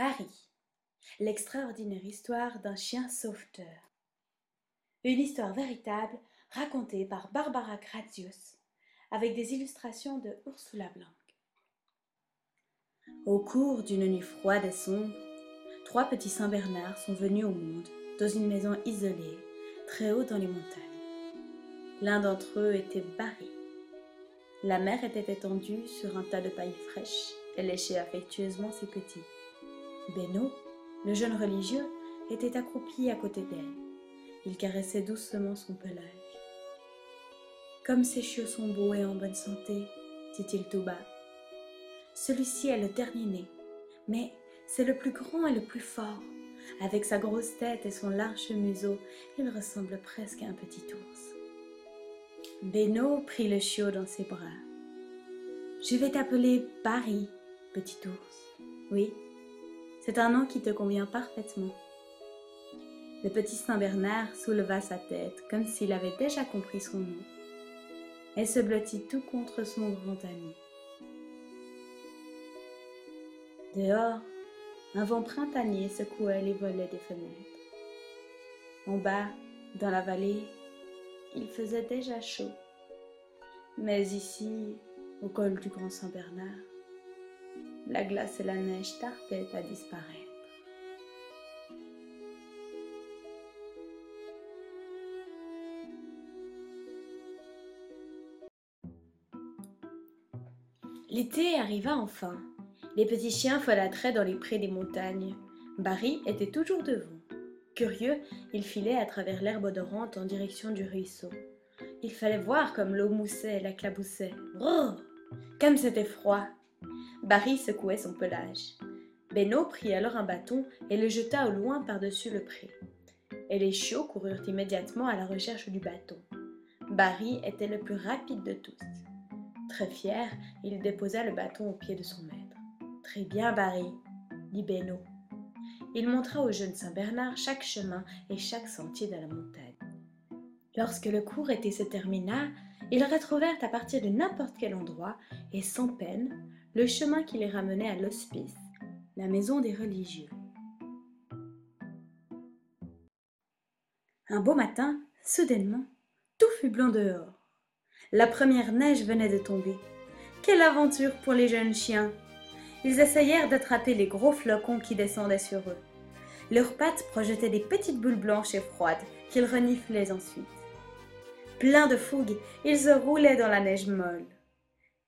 Paris, l'extraordinaire histoire d'un chien sauveteur. Une histoire véritable racontée par Barbara Gratius avec des illustrations de Ursula Blanc. Au cours d'une nuit froide et sombre, trois petits Saint-Bernard sont venus au monde dans une maison isolée, très haut dans les montagnes. L'un d'entre eux était Barry. La mère était étendue sur un tas de paille fraîche et léchait affectueusement ses petits. Beno, le jeune religieux, était accroupi à côté d'elle. Il caressait doucement son pelage. Comme ces chiots sont beaux et en bonne santé, dit-il tout bas. Celui-ci est le dernier né, mais c'est le plus grand et le plus fort. Avec sa grosse tête et son large museau, il ressemble presque à un petit ours. Beno prit le chiot dans ses bras. Je vais t'appeler Paris, petit ours. Oui, c'est un nom qui te convient parfaitement. Le petit Saint-Bernard souleva sa tête comme s'il avait déjà compris son nom et se blottit tout contre son grand ami. Dehors, un vent printanier secouait les volets des fenêtres. En bas, dans la vallée, il faisait déjà chaud. Mais ici, au col du Grand Saint-Bernard, la glace et la neige tardaient à disparaître. L'été arriva enfin. Les petits chiens folâtraient dans les prés des montagnes. Barry était toujours devant. Curieux, il filait à travers l'herbe odorante en direction du ruisseau. Il fallait voir comme l'eau moussait et la claboussait. Brrr Comme c'était froid Barry secouait son pelage. Beno prit alors un bâton et le jeta au loin par-dessus le pré. Et les chiots coururent immédiatement à la recherche du bâton. Barry était le plus rapide de tous. Très fier, il déposa le bâton au pied de son maître. Très bien, Barry, dit Beno. Il montra au jeune Saint-Bernard chaque chemin et chaque sentier de la montagne. Lorsque le court été se termina, ils retrouvèrent à partir de n'importe quel endroit, et sans peine, le chemin qui les ramenait à l'hospice, la maison des religieux. Un beau matin, soudainement, tout fut blanc dehors. La première neige venait de tomber. Quelle aventure pour les jeunes chiens Ils essayèrent d'attraper les gros flocons qui descendaient sur eux. Leurs pattes projetaient des petites boules blanches et froides qu'ils reniflaient ensuite. Pleins de fougue, ils se roulaient dans la neige molle.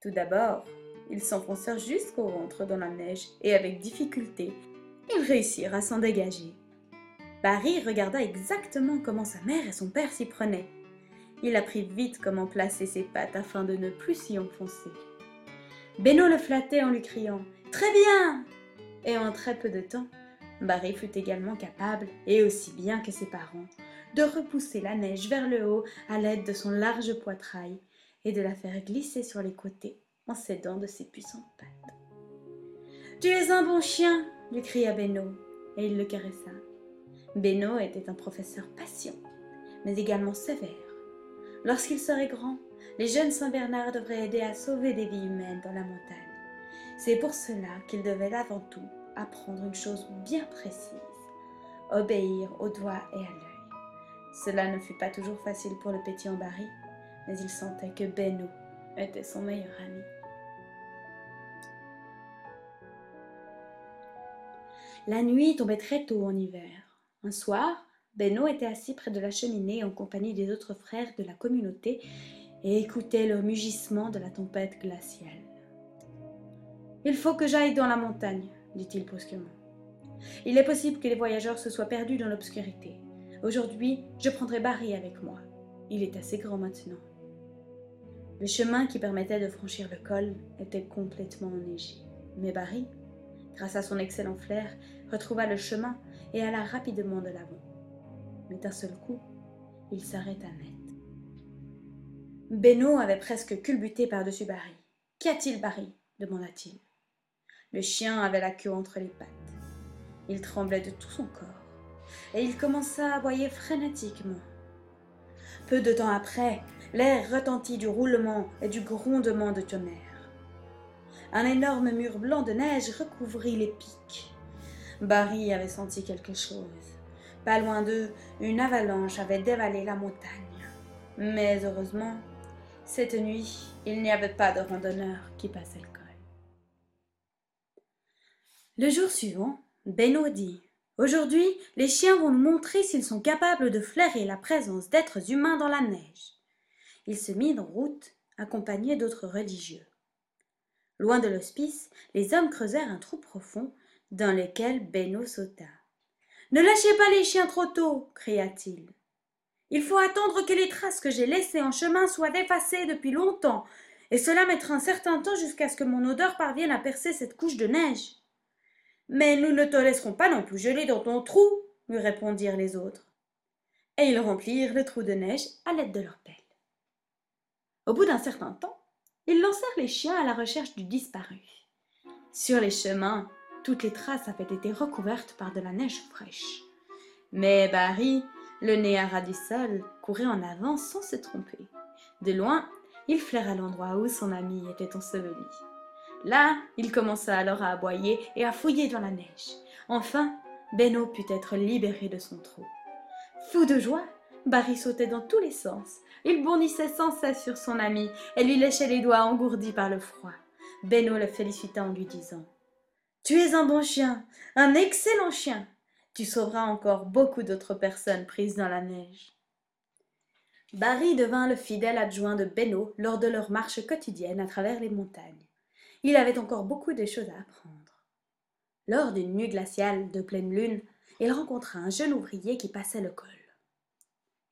Tout d'abord, ils s'enfoncèrent jusqu'au ventre dans la neige et avec difficulté, ils réussirent à s'en dégager. Barry regarda exactement comment sa mère et son père s'y prenaient. Il apprit vite comment placer ses pattes afin de ne plus s'y enfoncer. Beno le flattait en lui criant Très bien Et en très peu de temps, Barry fut également capable, et aussi bien que ses parents, de repousser la neige vers le haut à l'aide de son large poitrail et de la faire glisser sur les côtés en s'aidant de ses puissantes pattes. Tu es un bon chien lui cria Beno, et il le caressa. Beno était un professeur patient, mais également sévère. Lorsqu'il serait grand, les jeunes Saint-Bernard devraient aider à sauver des vies humaines dans la montagne. C'est pour cela qu'il devait avant tout apprendre une chose bien précise, obéir au doigt et à l'œil. Cela ne fut pas toujours facile pour le petit Barry, mais il sentait que Beno était son meilleur ami. La nuit tombait très tôt en hiver. Un soir, Beno était assis près de la cheminée en compagnie des autres frères de la communauté et écoutait le mugissement de la tempête glaciale. Il faut que j'aille dans la montagne, dit-il brusquement. Il est possible que les voyageurs se soient perdus dans l'obscurité. Aujourd'hui, je prendrai Barry avec moi. Il est assez grand maintenant. Le chemin qui permettait de franchir le col était complètement enneigé. Mais Barry, grâce à son excellent flair, retrouva le chemin et alla rapidement de l'avant mais d'un seul coup, il s'arrêta net. Beno avait presque culbuté par-dessus Barry. Qu'y a-t-il, Barry? demanda-t-il. Le chien avait la queue entre les pattes. Il tremblait de tout son corps, et il commença à aboyer frénétiquement. Peu de temps après, l'air retentit du roulement et du grondement de tonnerre. Un énorme mur blanc de neige recouvrit les pics. Barry avait senti quelque chose. Pas loin d'eux, une avalanche avait dévalé la montagne. Mais heureusement, cette nuit, il n'y avait pas de randonneur qui passait le col. Le jour suivant, Beno dit Aujourd'hui, les chiens vont nous montrer s'ils sont capables de flairer la présence d'êtres humains dans la neige. Il se mit en route, accompagné d'autres religieux. Loin de l'hospice, les hommes creusèrent un trou profond dans lequel Beno sauta. Ne lâchez pas les chiens trop tôt, cria-t-il. Il faut attendre que les traces que j'ai laissées en chemin soient effacées depuis longtemps, et cela mettra un certain temps jusqu'à ce que mon odeur parvienne à percer cette couche de neige. Mais nous ne te laisserons pas non plus geler dans ton trou, lui répondirent les autres. Et ils remplirent le trou de neige à l'aide de leurs pelles. Au bout d'un certain temps, ils lancèrent les chiens à la recherche du disparu. Sur les chemins, toutes les traces avaient été recouvertes par de la neige fraîche. Mais Barry, le nez à ras du sol, courait en avant sans se tromper. De loin, il flaira l'endroit où son ami était enseveli. Là, il commença alors à aboyer et à fouiller dans la neige. Enfin, Beno put être libéré de son trou. Fou de joie, Barry sautait dans tous les sens. Il bondissait sans cesse sur son ami et lui léchait les doigts engourdis par le froid. Beno le félicita en lui disant Tu es un bon chien, un excellent chien. Tu sauveras encore beaucoup d'autres personnes prises dans la neige. Barry devint le fidèle adjoint de Beno lors de leur marche quotidienne à travers les montagnes il avait encore beaucoup de choses à apprendre. Lors d'une nuit glaciale de pleine lune, il rencontra un jeune ouvrier qui passait le col.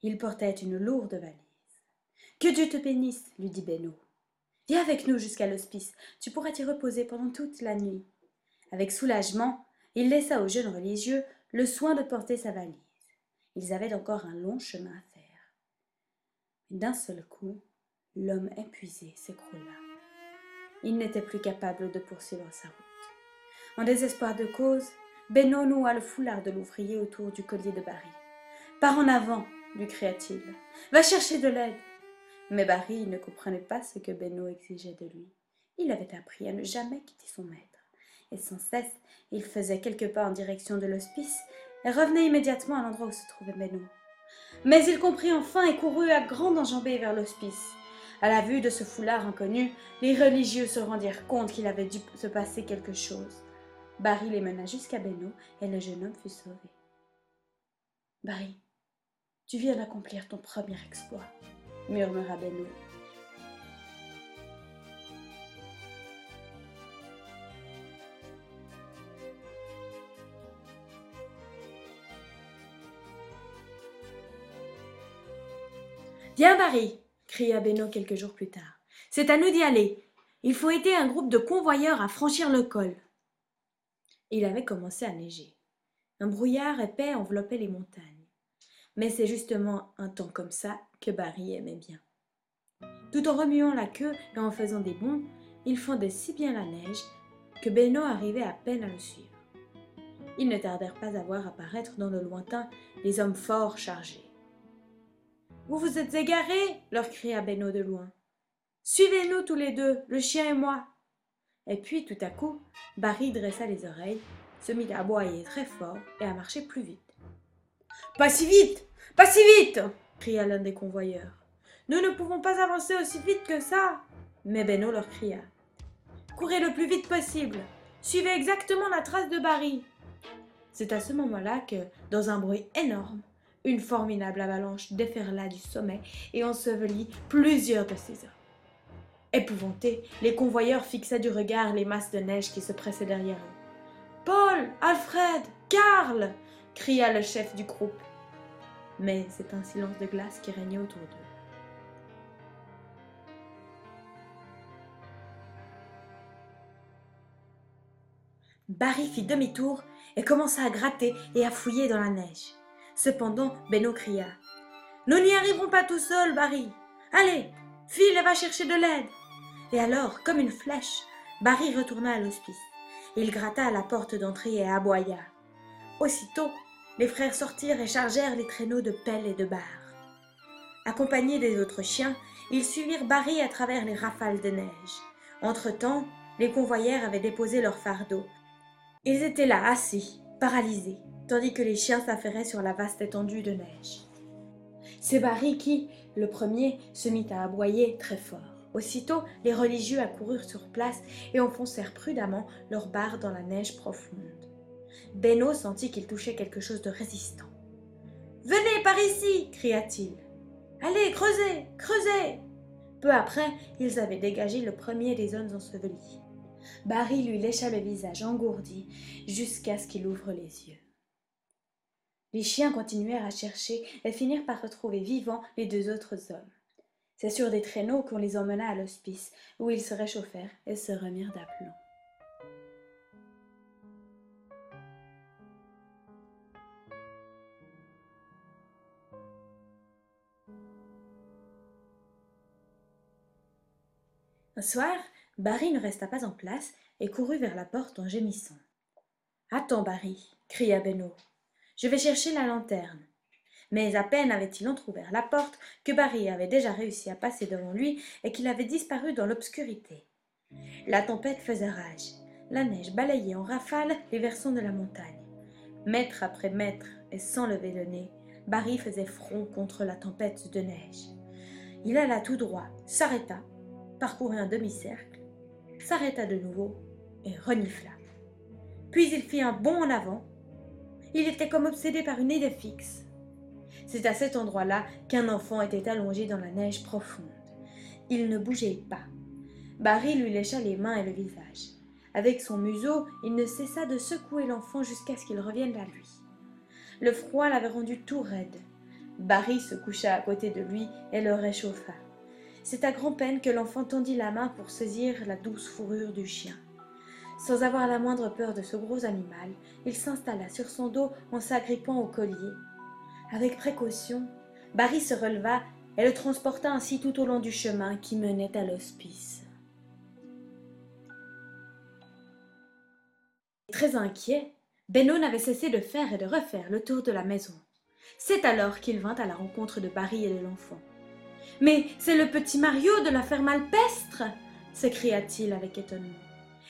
Il portait une lourde valise. Que Dieu te bénisse, lui dit Beno. Viens avec nous jusqu'à l'hospice, tu pourras t'y reposer pendant toute la nuit. Avec soulagement, il laissa au jeune religieux le soin de porter sa valise. Ils avaient encore un long chemin à faire. D'un seul coup, l'homme épuisé s'écroula il n'était plus capable de poursuivre sa route. En désespoir de cause, Beno noua le foulard de l'ouvrier autour du collier de Barry. Pars en avant, lui cria-t-il. Va chercher de l'aide. Mais Barry ne comprenait pas ce que Beno exigeait de lui. Il avait appris à ne jamais quitter son maître. Et sans cesse, il faisait quelques pas en direction de l'hospice et revenait immédiatement à l'endroit où se trouvait Beno. Mais il comprit enfin et courut à grande enjambée vers l'hospice. À la vue de ce foulard inconnu, les religieux se rendirent compte qu'il avait dû se passer quelque chose. Barry les mena jusqu'à Beno et le jeune homme fut sauvé. Barry, tu viens d'accomplir ton premier exploit, murmura Beno. Viens, Barry, cria Beno quelques jours plus tard. C'est à nous d'y aller. Il faut aider un groupe de convoyeurs à franchir le col. Il avait commencé à neiger. Un brouillard épais enveloppait les montagnes. Mais c'est justement un temps comme ça que Barry aimait bien. Tout en remuant la queue et en faisant des bonds, il fondait si bien la neige que Beno arrivait à peine à le suivre. Ils ne tardèrent pas à voir apparaître dans le lointain les hommes forts chargés. Vous vous êtes égarés leur cria Beno de loin. Suivez-nous tous les deux, le chien et moi. Et puis, tout à coup, Barry dressa les oreilles, se mit à aboyer très fort et à marcher plus vite. Pas si vite Pas si vite cria l'un des convoyeurs. Nous ne pouvons pas avancer aussi vite que ça. Mais Beno leur cria. Courez le plus vite possible. Suivez exactement la trace de Barry. C'est à ce moment-là que, dans un bruit énorme, une formidable avalanche déferla du sommet et ensevelit plusieurs de ses hommes. Épouvantés, les convoyeurs fixaient du regard les masses de neige qui se pressaient derrière eux. Paul, Alfred, Karl cria le chef du groupe. Mais c'est un silence de glace qui régnait autour d'eux. Barry fit demi-tour et commença à gratter et à fouiller dans la neige. Cependant, Beno cria Nous n'y arriverons pas tout seuls, Barry. Allez, file et va chercher de l'aide. Et alors, comme une flèche, Barry retourna à l'hospice. Il gratta à la porte d'entrée et aboya. Aussitôt, les frères sortirent et chargèrent les traîneaux de pelles et de barres. Accompagnés des autres chiens, ils suivirent Barry à travers les rafales de neige. Entre-temps, les convoyeurs avaient déposé leurs fardeaux. Ils étaient là, assis, paralysé, tandis que les chiens s'affairaient sur la vaste étendue de neige. C'est Barry qui, le premier, se mit à aboyer très fort. Aussitôt, les religieux accoururent sur place et enfoncèrent prudemment leurs barres dans la neige profonde. Beno sentit qu'il touchait quelque chose de résistant. Venez par ici cria-t-il. Allez, creusez, creusez Peu après, ils avaient dégagé le premier des zones ensevelies. Barry lui lécha le visage engourdi jusqu'à ce qu'il ouvre les yeux. Les chiens continuèrent à chercher et finirent par retrouver vivants les deux autres hommes. C'est sur des traîneaux qu'on les emmena à l'hospice, où ils se réchauffèrent et se remirent d'aplomb. Un soir, Barry ne resta pas en place et courut vers la porte en gémissant. Attends, Barry, cria Beno. Je vais chercher la lanterne. Mais à peine avait-il entr'ouvert la porte que Barry avait déjà réussi à passer devant lui et qu'il avait disparu dans l'obscurité. La tempête faisait rage. La neige balayait en rafales les versants de la montagne. Mètre après mètre et sans lever le nez, Barry faisait front contre la tempête de neige. Il alla tout droit, s'arrêta, parcourut un demi-cercle, s'arrêta de nouveau et renifla. Puis il fit un bond en avant. Il était comme obsédé par une idée fixe. C'est à cet endroit-là qu'un enfant était allongé dans la neige profonde. Il ne bougeait pas. Barry lui lécha les mains et le visage. Avec son museau, il ne cessa de secouer l'enfant jusqu'à ce qu'il revienne à lui. Le froid l'avait rendu tout raide. Barry se coucha à côté de lui et le réchauffa. C'est à grand-peine que l'enfant tendit la main pour saisir la douce fourrure du chien. Sans avoir la moindre peur de ce gros animal, il s'installa sur son dos en s'agrippant au collier avec précaution, Barry se releva et le transporta ainsi tout au long du chemin qui menait à l'hospice. Très inquiet, Beno n'avait cessé de faire et de refaire le tour de la maison. C'est alors qu'il vint à la rencontre de Barry et de l'enfant. Mais c'est le petit Mario de la ferme alpestre s'écria-t-il avec étonnement.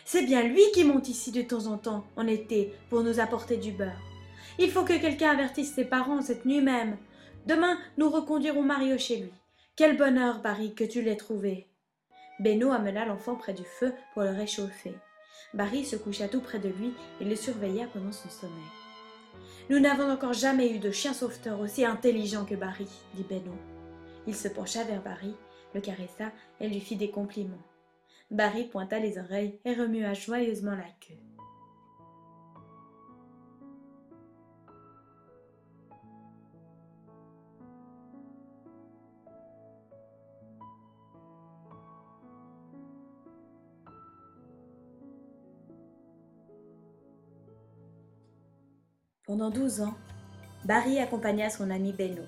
C'est bien lui qui monte ici de temps en temps, en été, pour nous apporter du beurre. Il faut que quelqu'un avertisse ses parents cette nuit même. Demain, nous reconduirons Mario chez lui. Quel bonheur, Barry, que tu l'aies trouvé. Beno amena l'enfant près du feu pour le réchauffer. Barry se coucha tout près de lui et le surveilla pendant son sommeil. Nous n'avons encore jamais eu de chien sauveteur aussi intelligent que Barry, dit. Il se pencha vers Barry, le caressa et lui fit des compliments. Barry pointa les oreilles et remua joyeusement la queue. Pendant douze ans, Barry accompagna son ami Beno.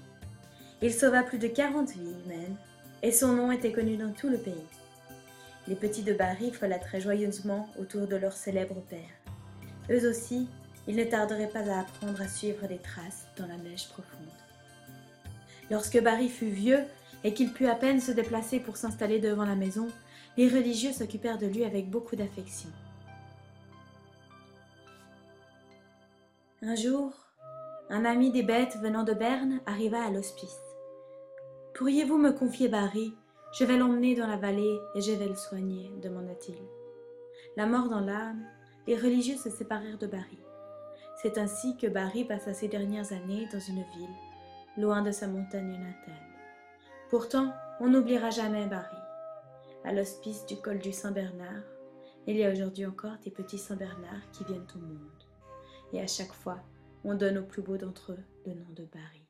Il sauva plus de quarante vies humaines et son nom était connu dans tout le pays. Les petits de Barry folâtraient joyeusement autour de leur célèbre père. Eux aussi, ils ne tarderaient pas à apprendre à suivre des traces dans la neige profonde. Lorsque Barry fut vieux et qu'il put à peine se déplacer pour s'installer devant la maison, les religieux s'occupèrent de lui avec beaucoup d'affection. Un jour, un ami des bêtes venant de Berne arriva à l'hospice. Pourriez-vous me confier Barry? Je vais l'emmener dans la vallée et je vais le soigner, demanda-t-il. La mort dans l'âme, les religieux se séparèrent de Barry. C'est ainsi que Barry passa ses dernières années dans une ville, loin de sa montagne natale. Pourtant, on n'oubliera jamais Barry. À l'hospice du col du Saint-Bernard, il y a aujourd'hui encore des petits Saint-Bernard qui viennent au monde et à chaque fois, on donne au plus beau d'entre eux le nom de Barry.